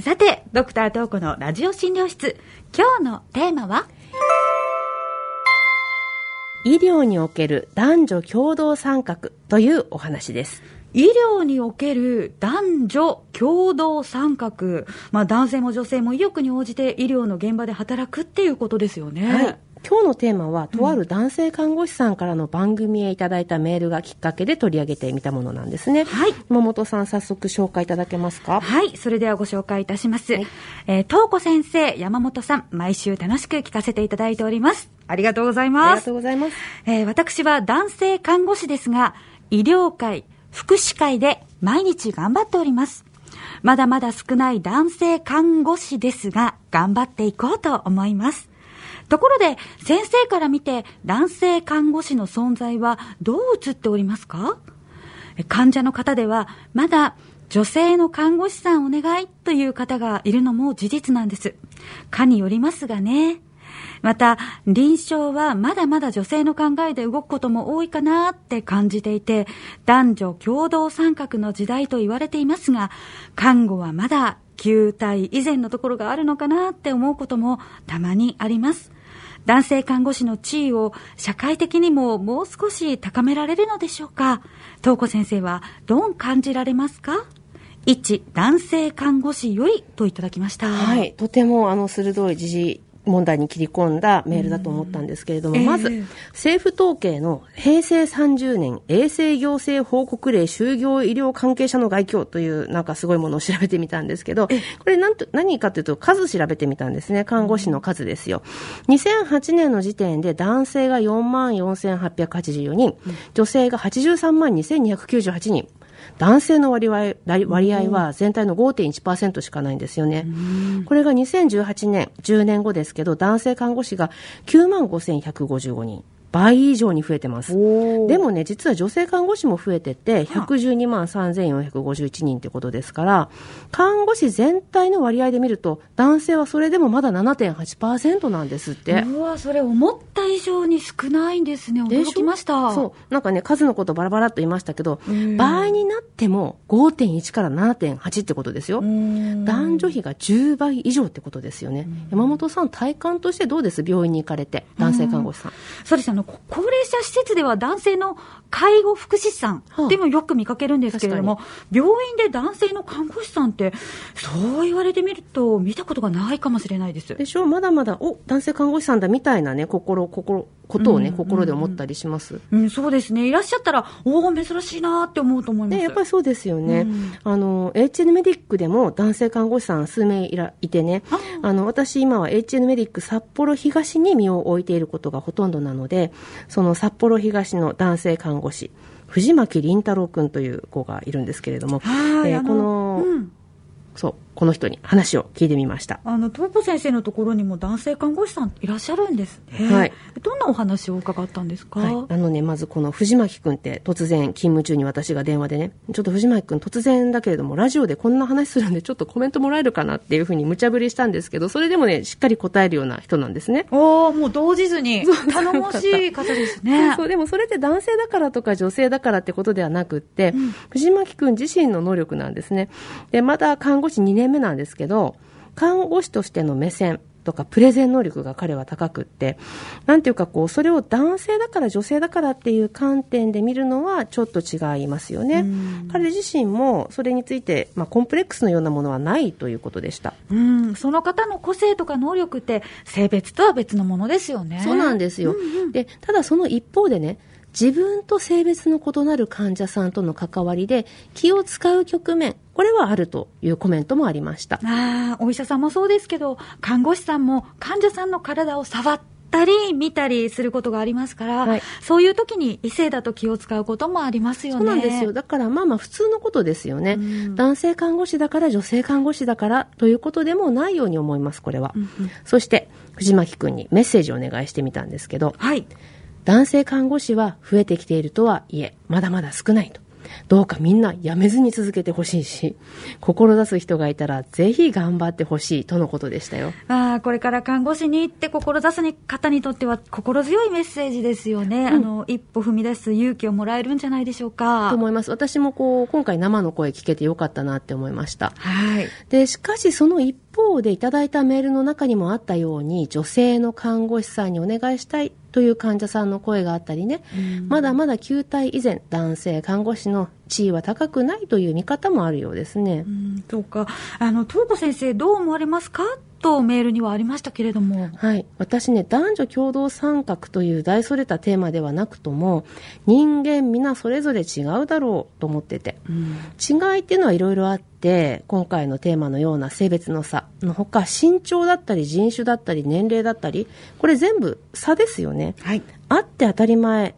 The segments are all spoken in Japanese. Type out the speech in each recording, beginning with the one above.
さて、ドクタートーコのラジオ診療室。今日のテーマは？医療における男女共同参画というお話です。医療における男女共同参画。まあ男性も女性も意欲に応じて医療の現場で働くっていうことですよね。はい。今日のテーマは、とある男性看護師さんからの番組へいただいたメールがきっかけで取り上げてみたものなんですね。はい。山本さん、早速紹介いただけますか？はい。それではご紹介いたします。はい、えー、東子先生、山本さん、毎週楽しく聞かせていただいております。ありがとうございます。ありがとうございます。えー、私は男性看護師ですが、医療界、福祉会で毎日頑張っております。まだまだ少ない男性看護師ですが、頑張っていこうと思います。ところで、先生から見て男性看護師の存在はどう映っておりますか？患者の方では、まだ女性の看護師さんお願いという方がいるのも事実なんです。かによりますがね。また、臨床はまだまだ女性の考えで動くことも多いかなって感じていて、男女共同参画の時代と言われていますが、看護はまだ旧体以前のところがあるのかなって思うこともたまにあります。男性看護師の地位を社会的にももう少し高められるのでしょうか？東子先生はどう感じられますか？一男性看護師よりといただきました。はい。とてもあの鋭い時事問題に切り込んだメールだと思ったんですけれども、まず、政府統計の平成30年衛生行政報告例就業医療関係者の概況というなんかすごいものを調べてみたんですけど、これなんと何かというと数調べてみたんですね。看護師の数ですよ。2008年の時点で男性が4万4884人、女性が83万2298人。男性の割合割合は全体の5.1%しかないんですよね。これが2018年、10年後ですけど、男性看護師が9万5155人。倍以上に増えてます。でもね、実は女性看護師も増えてて、112万3451人ってことですから、看護師全体の割合で見ると、男性はそれでもまだ7.8%なんですって。うわ、それ思った以上に少ないんですね。驚きました。そう。なんかね、数のことバラバラっと言いましたけど、場合になっても5.1から7.8ってことですよ。男女比が10倍以上ってことですよね。山本さん、体感としてどうです？病院に行かれて、男性看護師さん。そうですの、高齢者施設では男性の介護福祉士さんでもよく見かけるんですけれども、病院で男性の看護師さんって、そう言われてみると、見たことがないかもしれないです。でしょまだまだ、お男性看護師さんだみたいなね、心、心、ことをね、心で思ったりします。うん、そうですね。いらっしゃったら、おお、珍しいなって思うと思います。やっぱりそうですよね。うん、あの、HN メディックでも男性看護師さん数名いらいてね、あの、私今は HN メディック札幌東に身を置いていることがほとんどなので、その札幌東の男性看護師、藤巻凛太郎君という子がいるんですけれども、えー、この、うんそう、この人に話を聞いてみました。あの、東子先生のところにも男性看護師さんいらっしゃるんですね。はい。どんなお話を伺ったんですか、はい、あのね、まずこの藤巻くんって突然勤務中に私が電話でね、ちょっと藤巻くん突然だけれども、ラジオでこんな話するんでちょっとコメントもらえるかなっていうふうに無茶ぶりしたんですけど、それでもね、しっかり答えるような人なんですね。おおもう動じずに。頼もしい方ですね。そう、でもそれって男性だからとか女性だからってことではなくって、うん、藤巻くん自身の能力なんですね。で、まだ看護師2年目なんですけど、看護師としての目線とかプレゼン能力が彼は高くって、なんていうかこう、それを男性だから女性だからっていう観点で見るのはちょっと違いますよね。彼自身もそれについて、まあ、コンプレックスのようなものはないということでした。うん、その方の個性とか能力って性別とは別のものですよね。そうなんですよ。うんうん、で、ただその一方でね、自分と性別の異なる患者さんとの関わりで気を使う局面、これはあるというコメントもありました。ああ、お医者さんもそうですけど、看護師さんも患者さんの体を触ったり見たりすることがありますから、はい、そういう時に異性だと気を使うこともありますよね。そうなんですよ。だからまあまあ普通のことですよね。男性看護師だから女性看護師だからということでもないように思います、これは。うんうん、そして、藤巻君にメッセージをお願いしてみたんですけど、はい。男性看護師は増えてきているとはいえ、まだまだ少ないと。どうかみんなやめずに続けてほしいし、志す人がいたらぜひ頑張ってほしいとのことでしたよ。ああ、これから看護師に行って志す方にとっては心強いメッセージですよね。うん、あの、一歩踏み出す勇気をもらえるんじゃないでしょうか。と思います。私もこう、今回生の声聞けてよかったなって思いました。はい。で、しかしその一方でいただいたメールの中にもあったように、女性の看護師さんにお願いしたいという患者さんの声があったりね、まだまだ球体以前、男性看護師の地位は高くないという見方もあるようですね。うん、そうか。あの、東子先生、どう思われますか？とメールにはありましたけれども。はい。私ね、男女共同参画という大それたテーマではなくとも、人間皆それぞれ違うだろうと思ってて。うん、違いっていうのはいろいろあって、今回のテーマのような性別の差のほか、身長だったり人種だったり年齢だったり、これ全部差ですよね。はい。あって当たり前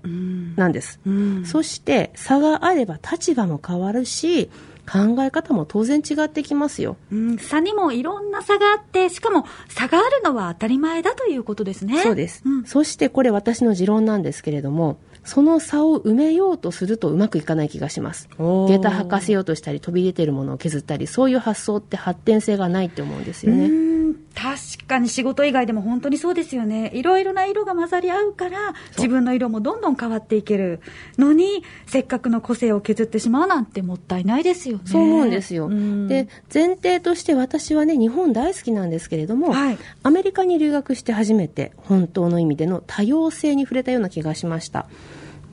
なんです。うん、そして差があれば立場も変わるし、考え方も当然違ってきますよ。うん、差にもいろんな差があって、しかも差があるのは当たり前だということですね。そうです。うん、そしてこれ私の持論なんですけれども、その差を埋めようとするとうまくいかない気がします。下駄履かせようとしたり、飛び出てるものを削ったり、そういう発想って発展性がないって思うんですよね。確かに仕事以外でも本当にそうですよね。いろいろな色が混ざり合うから、自分の色もどんどん変わっていけるのに、せっかくの個性を削ってしまうなんてもったいないですよね。そう思うんですよ。で、前提として私はね、日本大好きなんですけれども、はい、アメリカに留学して初めて本当の意味での多様性に触れたような気がしました。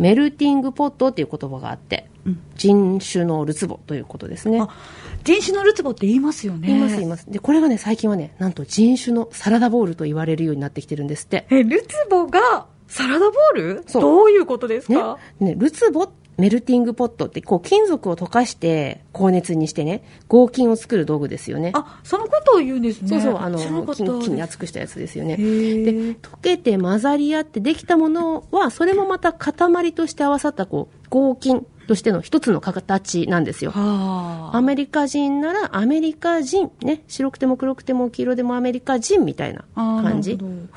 メルティングポットっていう言葉があって、うん、人種のるつぼということですね。人種のるつぼって言いますよね。言います言います。で、これがね、最近はね、なんと人種のサラダボールと言われるようになってきてるんですって。え、るつぼがサラダボール？どういうことですか？ね、ね、るつぼメルティングポットって、こう、金属を溶かして、高熱にしてね、合金を作る道具ですよね。あ、そのことを言うんですね。そうそう、あの、金、金に熱くしたやつですよね。で、溶けて混ざり合ってできたものは、それもまた塊として合わさった、こう、合金としての一つの形なんですよ。アメリカ人ならアメリカ人、ね、白くても黒くても黄色でもアメリカ人みたいな感じ。うん、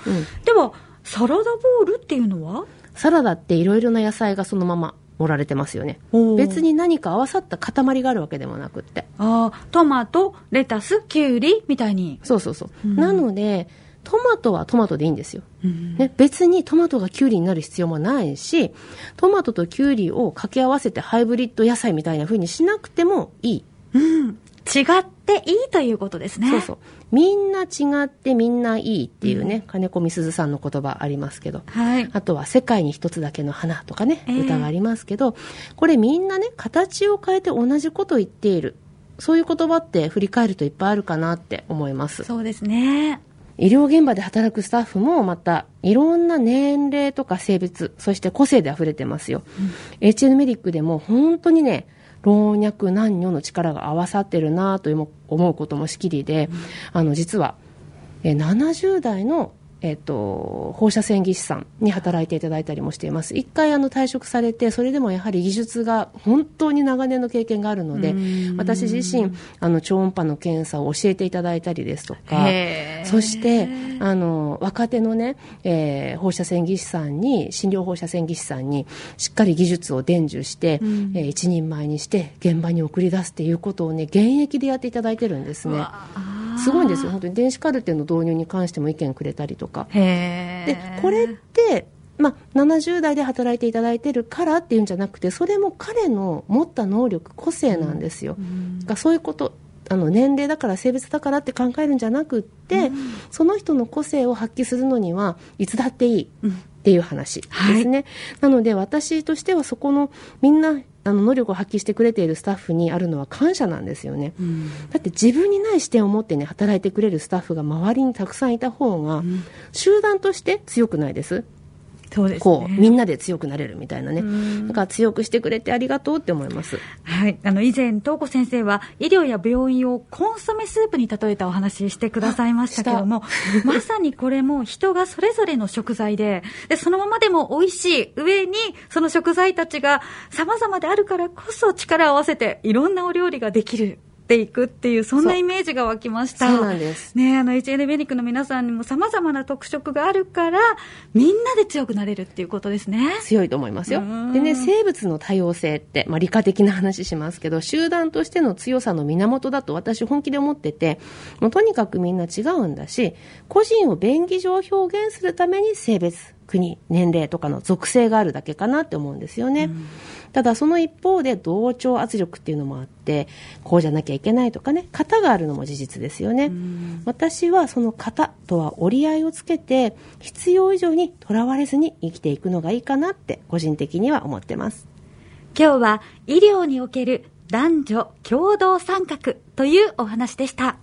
では、サラダボールっていうのは？サラダっていろいろな野菜がそのまま盛られてますよね。別に何か合わさった塊があるわけでもなくって。ああトマトレタスキュウリみたいに。そうそうそう、うん、なのでトマトはトマトでいいんですよ、うん、ね、別にトマトがキュウリになる必要もないしトマトとキュウリを掛け合わせてハイブリッド野菜みたいな風にしなくてもいい、うん、違っていいということですね。そうそう。みんな違ってみんないいっていうね、うん、金子みすずさんの言葉ありますけど、はい、あとは世界に一つだけの花とかね、歌がありますけど、これみんなね、形を変えて同じことを言っている。そういう言葉って振り返るといっぱいあるかなって思います。そうですね。医療現場で働くスタッフもまたいろんな年齢とか性別、そして個性で溢れてますよ。うん、HN メディックでも本当にね、老若男女の力が合わさってるなと思うこともしきりで、あの実は70代のえっと、放射線技師さんに働いていただいたりもしています。一回あの退職されて、それでもやはり技術が本当に長年の経験があるので、私自身、あの、超音波の検査を教えていただいたりですとか、そして、あの、若手のね、えー、放射線技師さんに、診療放射線技師さんに、しっかり技術を伝授して、うん、えー、一人前にして、現場に送り出すっていうことをね、現役でやっていただいてるんですね。すごいんですよ、本当に電子カルテの導入に関しても意見くれたりとか。でこれってまあ、70代で働いていただいてるからっていうんじゃなくてそれも彼の持った能力個性なんですよ、うん、そういうことあの年齢だから性別だからって考えるんじゃなくって、うん、その人の個性を発揮するのにはいつだっていいっていう話ですね、はい、なので私としてはそこのみんなあの能力を発揮してくれているスタッフにあるのは感謝なんですよね、うん、だって自分にない視点を持ってね働いてくれるスタッフが周りにたくさんいた方が、集団として強くないですそうです、ね、こうみんなで強くなれるみたいなね、だから強くしてくれてありがとうって思います。はい、あの以前、東子先生は医療や病院をコンソメスープに例えたお話してくださいましたけども、まさにこれも人がそれぞれの食材で、でそのままでも美味しい上に、その食材たちが様々であるからこそ力を合わせていろんなお料理ができる。っていくっていう、そんなイメージが湧きました。そうなんです。ねあの、HN ベニックの皆さんにも様々な特色があるから、みんなで強くなれるっていうことですね。強いと思いますよ。でね、生物の多様性って、まあ、理科的な話しますけど、集団としての強さの源だと私本気で思ってて、もうとにかくみんな違うんだし、個人を便宜上表現するために性別、国、年齢とかの属性があるだけかなって思うんですよね。うん。ただその一方で同調圧力っていうのもあってこうじゃなきゃいけないとかね型があるのも事実ですよね。私はその型とは折り合いをつけて必要以上にとらわれずに生きていくのがいいかなって個人的には思ってます。今日は医療における男女共同参画というお話でした